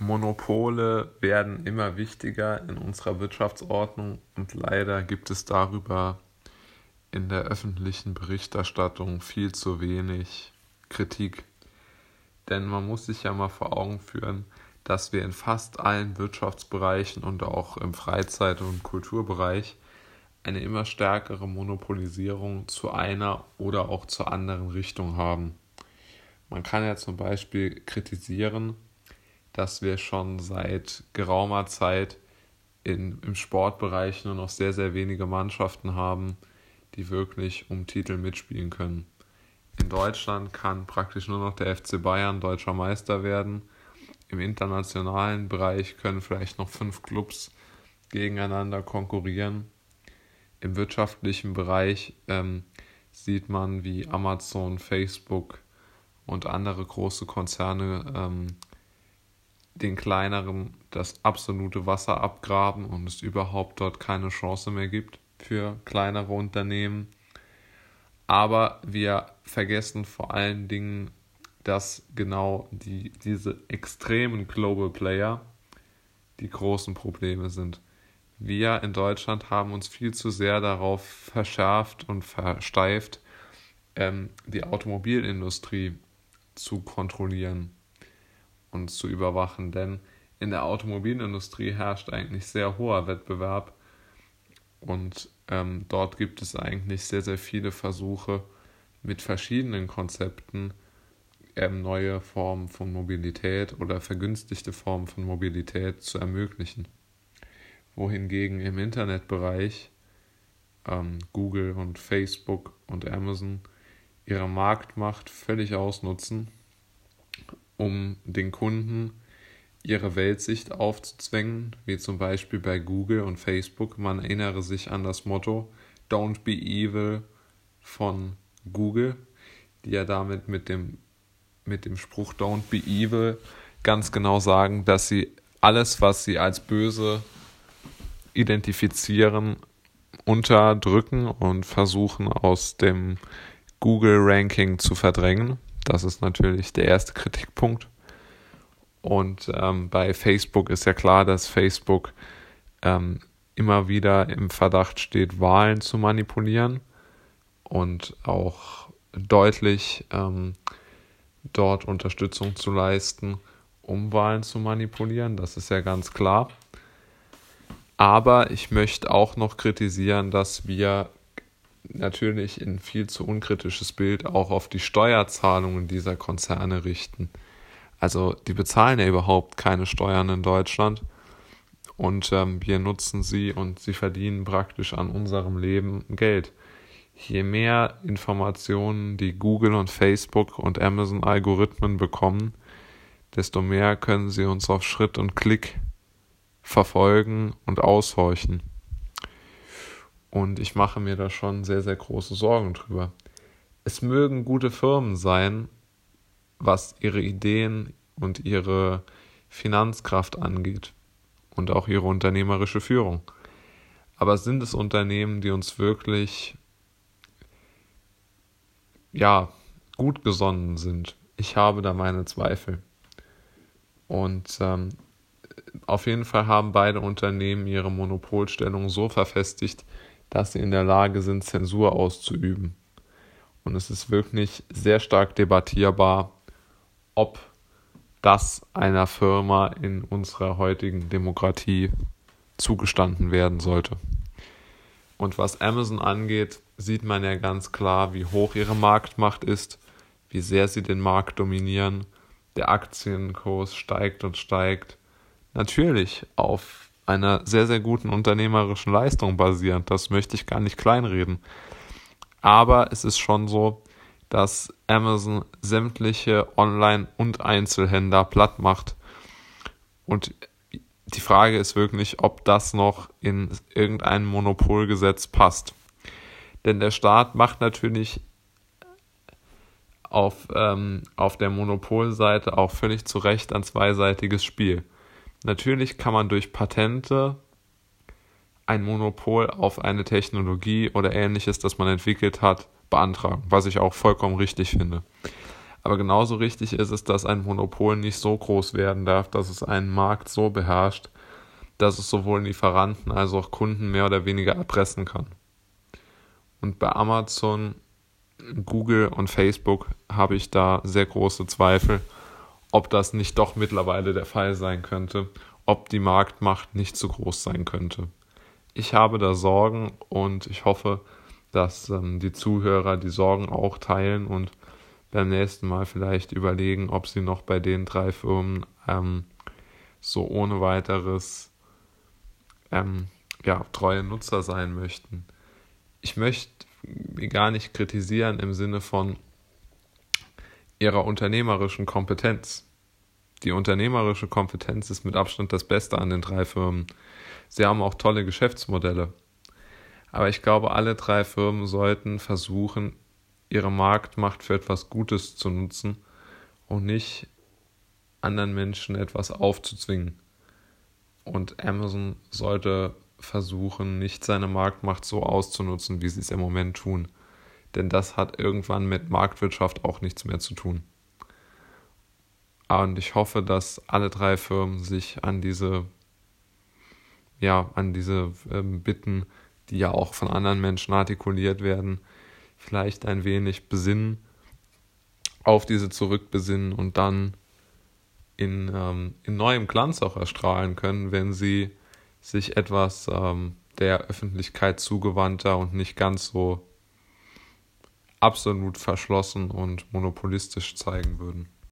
Monopole werden immer wichtiger in unserer Wirtschaftsordnung und leider gibt es darüber in der öffentlichen Berichterstattung viel zu wenig Kritik. Denn man muss sich ja mal vor Augen führen, dass wir in fast allen Wirtschaftsbereichen und auch im Freizeit- und Kulturbereich eine immer stärkere Monopolisierung zu einer oder auch zur anderen Richtung haben. Man kann ja zum Beispiel kritisieren, dass wir schon seit geraumer Zeit in, im Sportbereich nur noch sehr, sehr wenige Mannschaften haben, die wirklich um Titel mitspielen können. In Deutschland kann praktisch nur noch der FC Bayern deutscher Meister werden. Im internationalen Bereich können vielleicht noch fünf Clubs gegeneinander konkurrieren. Im wirtschaftlichen Bereich ähm, sieht man, wie Amazon, Facebook und andere große Konzerne ähm, den kleineren das absolute Wasser abgraben und es überhaupt dort keine Chance mehr gibt für kleinere Unternehmen. Aber wir vergessen vor allen Dingen, dass genau die, diese extremen Global Player die großen Probleme sind. Wir in Deutschland haben uns viel zu sehr darauf verschärft und versteift, ähm, die Automobilindustrie zu kontrollieren und zu überwachen, denn in der Automobilindustrie herrscht eigentlich sehr hoher Wettbewerb und ähm, dort gibt es eigentlich sehr, sehr viele Versuche mit verschiedenen Konzepten ähm, neue Formen von Mobilität oder vergünstigte Formen von Mobilität zu ermöglichen. Wohingegen im Internetbereich ähm, Google und Facebook und Amazon ihre Marktmacht völlig ausnutzen um den Kunden ihre Weltsicht aufzuzwängen, wie zum Beispiel bei Google und Facebook. Man erinnere sich an das Motto Don't be evil von Google, die ja damit mit dem, mit dem Spruch Don't be evil ganz genau sagen, dass sie alles, was sie als böse identifizieren, unterdrücken und versuchen aus dem Google-Ranking zu verdrängen. Das ist natürlich der erste Kritikpunkt. Und ähm, bei Facebook ist ja klar, dass Facebook ähm, immer wieder im Verdacht steht, Wahlen zu manipulieren und auch deutlich ähm, dort Unterstützung zu leisten, um Wahlen zu manipulieren. Das ist ja ganz klar. Aber ich möchte auch noch kritisieren, dass wir natürlich ein viel zu unkritisches Bild auch auf die Steuerzahlungen dieser Konzerne richten. Also die bezahlen ja überhaupt keine Steuern in Deutschland und ähm, wir nutzen sie und sie verdienen praktisch an unserem Leben Geld. Je mehr Informationen die Google und Facebook und Amazon Algorithmen bekommen, desto mehr können sie uns auf Schritt und Klick verfolgen und aushorchen. Und ich mache mir da schon sehr, sehr große Sorgen drüber. Es mögen gute Firmen sein, was ihre Ideen und ihre Finanzkraft angeht und auch ihre unternehmerische Führung. Aber sind es Unternehmen, die uns wirklich ja gut gesonnen sind? Ich habe da meine Zweifel. Und ähm, auf jeden Fall haben beide Unternehmen ihre Monopolstellung so verfestigt, dass sie in der Lage sind, Zensur auszuüben. Und es ist wirklich sehr stark debattierbar, ob das einer Firma in unserer heutigen Demokratie zugestanden werden sollte. Und was Amazon angeht, sieht man ja ganz klar, wie hoch ihre Marktmacht ist, wie sehr sie den Markt dominieren. Der Aktienkurs steigt und steigt. Natürlich auf einer sehr, sehr guten unternehmerischen Leistung basierend. Das möchte ich gar nicht kleinreden. Aber es ist schon so, dass Amazon sämtliche Online- und Einzelhändler platt macht. Und die Frage ist wirklich, ob das noch in irgendein Monopolgesetz passt. Denn der Staat macht natürlich auf, ähm, auf der Monopolseite auch völlig zu Recht ein zweiseitiges Spiel. Natürlich kann man durch Patente ein Monopol auf eine Technologie oder ähnliches, das man entwickelt hat, beantragen, was ich auch vollkommen richtig finde. Aber genauso richtig ist es, dass ein Monopol nicht so groß werden darf, dass es einen Markt so beherrscht, dass es sowohl Lieferanten als auch Kunden mehr oder weniger erpressen kann. Und bei Amazon, Google und Facebook habe ich da sehr große Zweifel, ob das nicht doch mittlerweile der Fall sein könnte, ob die Marktmacht nicht zu groß sein könnte. Ich habe da Sorgen und ich hoffe, dass ähm, die Zuhörer die Sorgen auch teilen und beim nächsten Mal vielleicht überlegen, ob sie noch bei den drei Firmen ähm, so ohne weiteres ähm, ja, treue Nutzer sein möchten. Ich möchte gar nicht kritisieren im Sinne von ihrer unternehmerischen Kompetenz. Die unternehmerische Kompetenz ist mit Abstand das Beste an den drei Firmen. Sie haben auch tolle Geschäftsmodelle. Aber ich glaube, alle drei Firmen sollten versuchen, ihre Marktmacht für etwas Gutes zu nutzen und nicht anderen Menschen etwas aufzuzwingen. Und Amazon sollte versuchen, nicht seine Marktmacht so auszunutzen, wie sie es im Moment tun. Denn das hat irgendwann mit Marktwirtschaft auch nichts mehr zu tun. Und ich hoffe, dass alle drei Firmen sich an diese, ja, an diese ähm, Bitten, die ja auch von anderen Menschen artikuliert werden, vielleicht ein wenig besinnen, auf diese zurückbesinnen und dann in, ähm, in neuem Glanz auch erstrahlen können, wenn sie sich etwas ähm, der Öffentlichkeit zugewandter und nicht ganz so absolut verschlossen und monopolistisch zeigen würden.